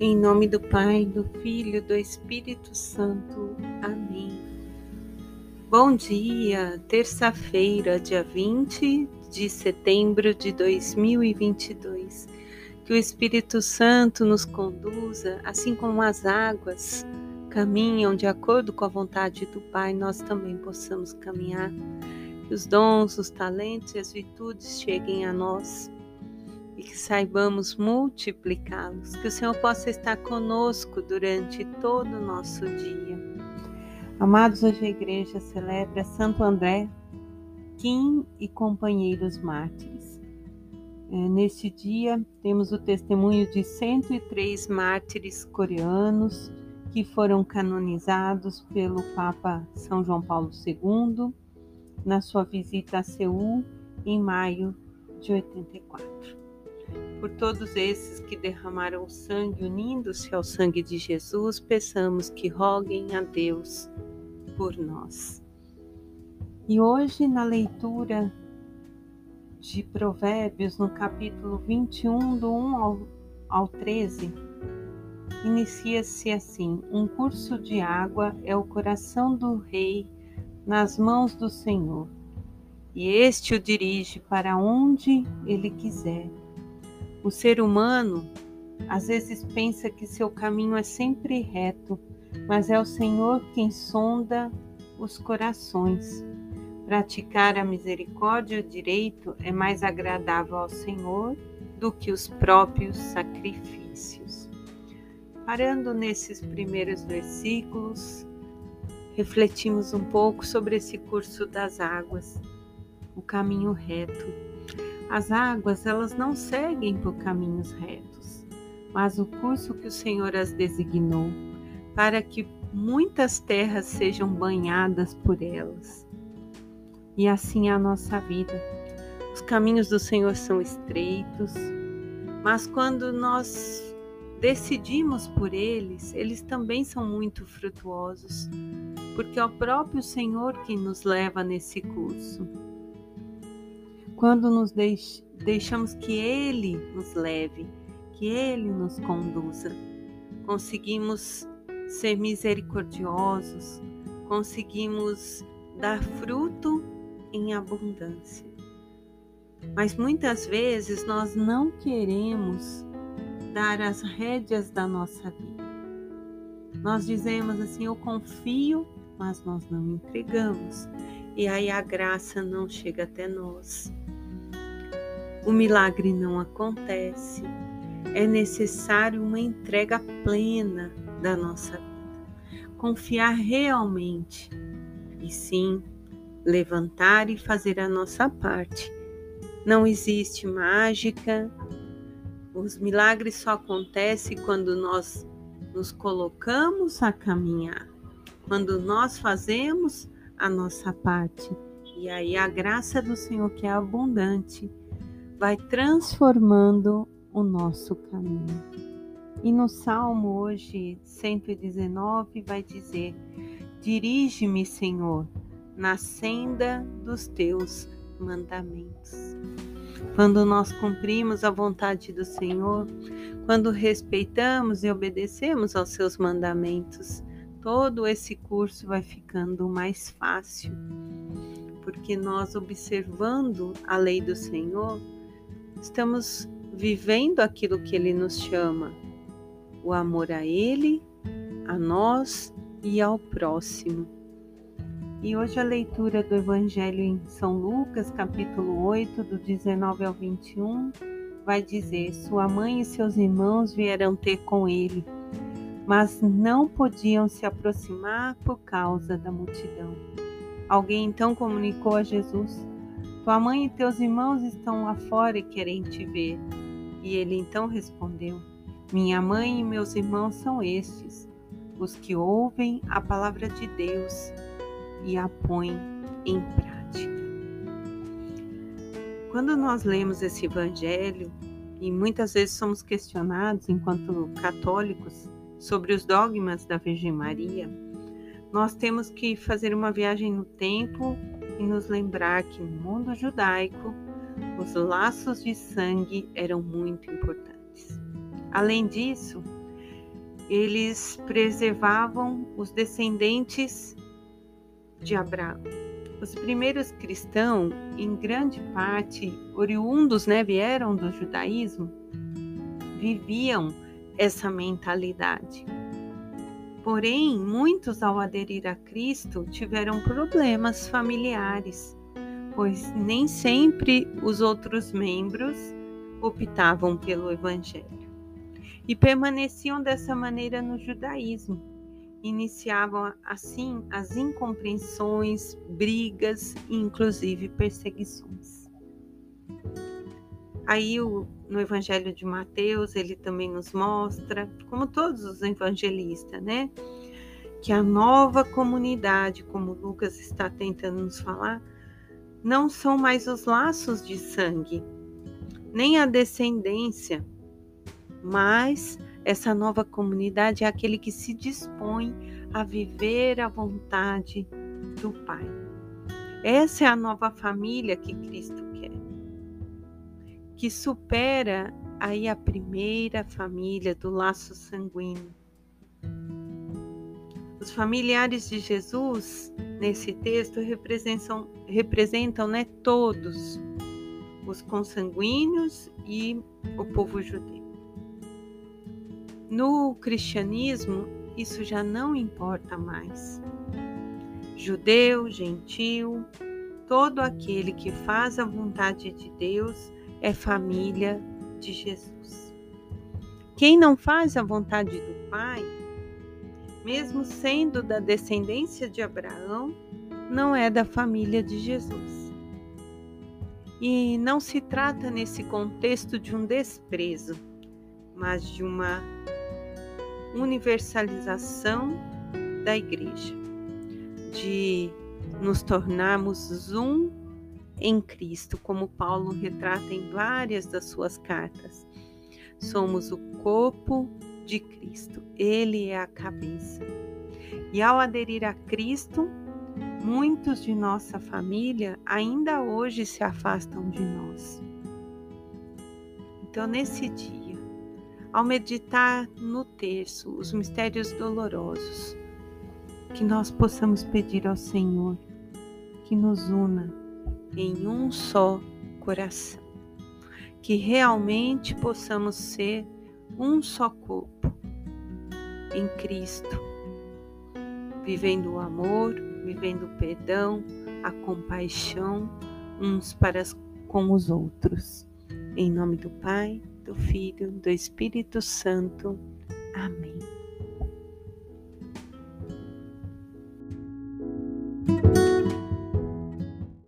Em nome do Pai, do Filho, do Espírito Santo. Amém. Bom dia, terça-feira, dia 20 de setembro de 2022. Que o Espírito Santo nos conduza, assim como as águas caminham de acordo com a vontade do Pai, nós também possamos caminhar. Que os dons, os talentos e as virtudes cheguem a nós e que saibamos multiplicá-los. Que o Senhor possa estar conosco durante todo o nosso dia. Amados, hoje a igreja celebra Santo André, Kim e companheiros mártires. É, neste dia, temos o testemunho de 103 mártires coreanos que foram canonizados pelo Papa São João Paulo II na sua visita a Seul em maio de 84 por todos esses que derramaram sangue unindo-se ao sangue de Jesus, peçamos que roguem a Deus por nós. E hoje, na leitura de Provérbios, no capítulo 21, do 1 ao, ao 13, inicia-se assim: Um curso de água é o coração do rei nas mãos do Senhor, e este o dirige para onde ele quiser. O ser humano às vezes pensa que seu caminho é sempre reto, mas é o Senhor quem sonda os corações. Praticar a misericórdia e o direito é mais agradável ao Senhor do que os próprios sacrifícios. Parando nesses primeiros versículos, refletimos um pouco sobre esse curso das águas, o caminho reto as águas, elas não seguem por caminhos retos, mas o curso que o Senhor as designou, para que muitas terras sejam banhadas por elas. E assim é a nossa vida. Os caminhos do Senhor são estreitos, mas quando nós decidimos por eles, eles também são muito frutuosos, porque é o próprio Senhor quem nos leva nesse curso. Quando nos deix deixamos que Ele nos leve, que Ele nos conduza, conseguimos ser misericordiosos, conseguimos dar fruto em abundância. Mas muitas vezes nós não queremos dar as rédeas da nossa vida. Nós dizemos assim: Eu confio, mas nós não entregamos. E aí a graça não chega até nós o milagre não acontece. É necessário uma entrega plena da nossa vida. Confiar realmente e sim levantar e fazer a nossa parte. Não existe mágica. Os milagres só acontecem quando nós nos colocamos a caminhar, quando nós fazemos a nossa parte. E aí a graça do Senhor que é abundante vai transformando o nosso caminho. E no Salmo hoje 119 vai dizer: Dirige-me, Senhor, na senda dos teus mandamentos. Quando nós cumprimos a vontade do Senhor, quando respeitamos e obedecemos aos seus mandamentos, todo esse curso vai ficando mais fácil, porque nós observando a lei do Senhor, estamos vivendo aquilo que Ele nos chama, o amor a Ele, a nós e ao próximo. E hoje a leitura do Evangelho em São Lucas, capítulo 8, do 19 ao 21, vai dizer: Sua mãe e seus irmãos vieram ter com ele, mas não podiam se aproximar por causa da multidão. Alguém então comunicou a Jesus: tua mãe e teus irmãos estão lá fora e querem te ver. E ele então respondeu: Minha mãe e meus irmãos são estes, os que ouvem a palavra de Deus e a põem em prática. Quando nós lemos esse evangelho, e muitas vezes somos questionados enquanto católicos sobre os dogmas da Virgem Maria, nós temos que fazer uma viagem no tempo e nos lembrar que no mundo judaico os laços de sangue eram muito importantes. Além disso, eles preservavam os descendentes de Abraão. Os primeiros cristãos, em grande parte oriundos, né, vieram do judaísmo, viviam essa mentalidade. Porém, muitos ao aderir a Cristo tiveram problemas familiares, pois nem sempre os outros membros optavam pelo evangelho. E permaneciam dessa maneira no judaísmo. Iniciavam assim as incompreensões, brigas e inclusive perseguições. Aí o, no Evangelho de Mateus ele também nos mostra, como todos os evangelistas, né? Que a nova comunidade, como Lucas está tentando nos falar, não são mais os laços de sangue, nem a descendência, mas essa nova comunidade é aquele que se dispõe a viver a vontade do Pai. Essa é a nova família que Cristo que supera aí a primeira família do laço sanguíneo. Os familiares de Jesus, nesse texto, representam, representam né, todos os consanguíneos e o povo judeu. No cristianismo, isso já não importa mais. Judeu, gentil, todo aquele que faz a vontade de Deus é família de Jesus. Quem não faz a vontade do Pai, mesmo sendo da descendência de Abraão, não é da família de Jesus. E não se trata nesse contexto de um desprezo, mas de uma universalização da igreja, de nos tornarmos um em Cristo, como Paulo retrata em várias das suas cartas. Somos o corpo de Cristo, Ele é a cabeça. E ao aderir a Cristo, muitos de nossa família ainda hoje se afastam de nós. Então, nesse dia, ao meditar no terço os mistérios dolorosos, que nós possamos pedir ao Senhor que nos una em um só coração. Que realmente possamos ser um só corpo em Cristo, vivendo o amor, vivendo o perdão, a compaixão uns para com os outros. Em nome do Pai, do Filho, do Espírito Santo. Amém.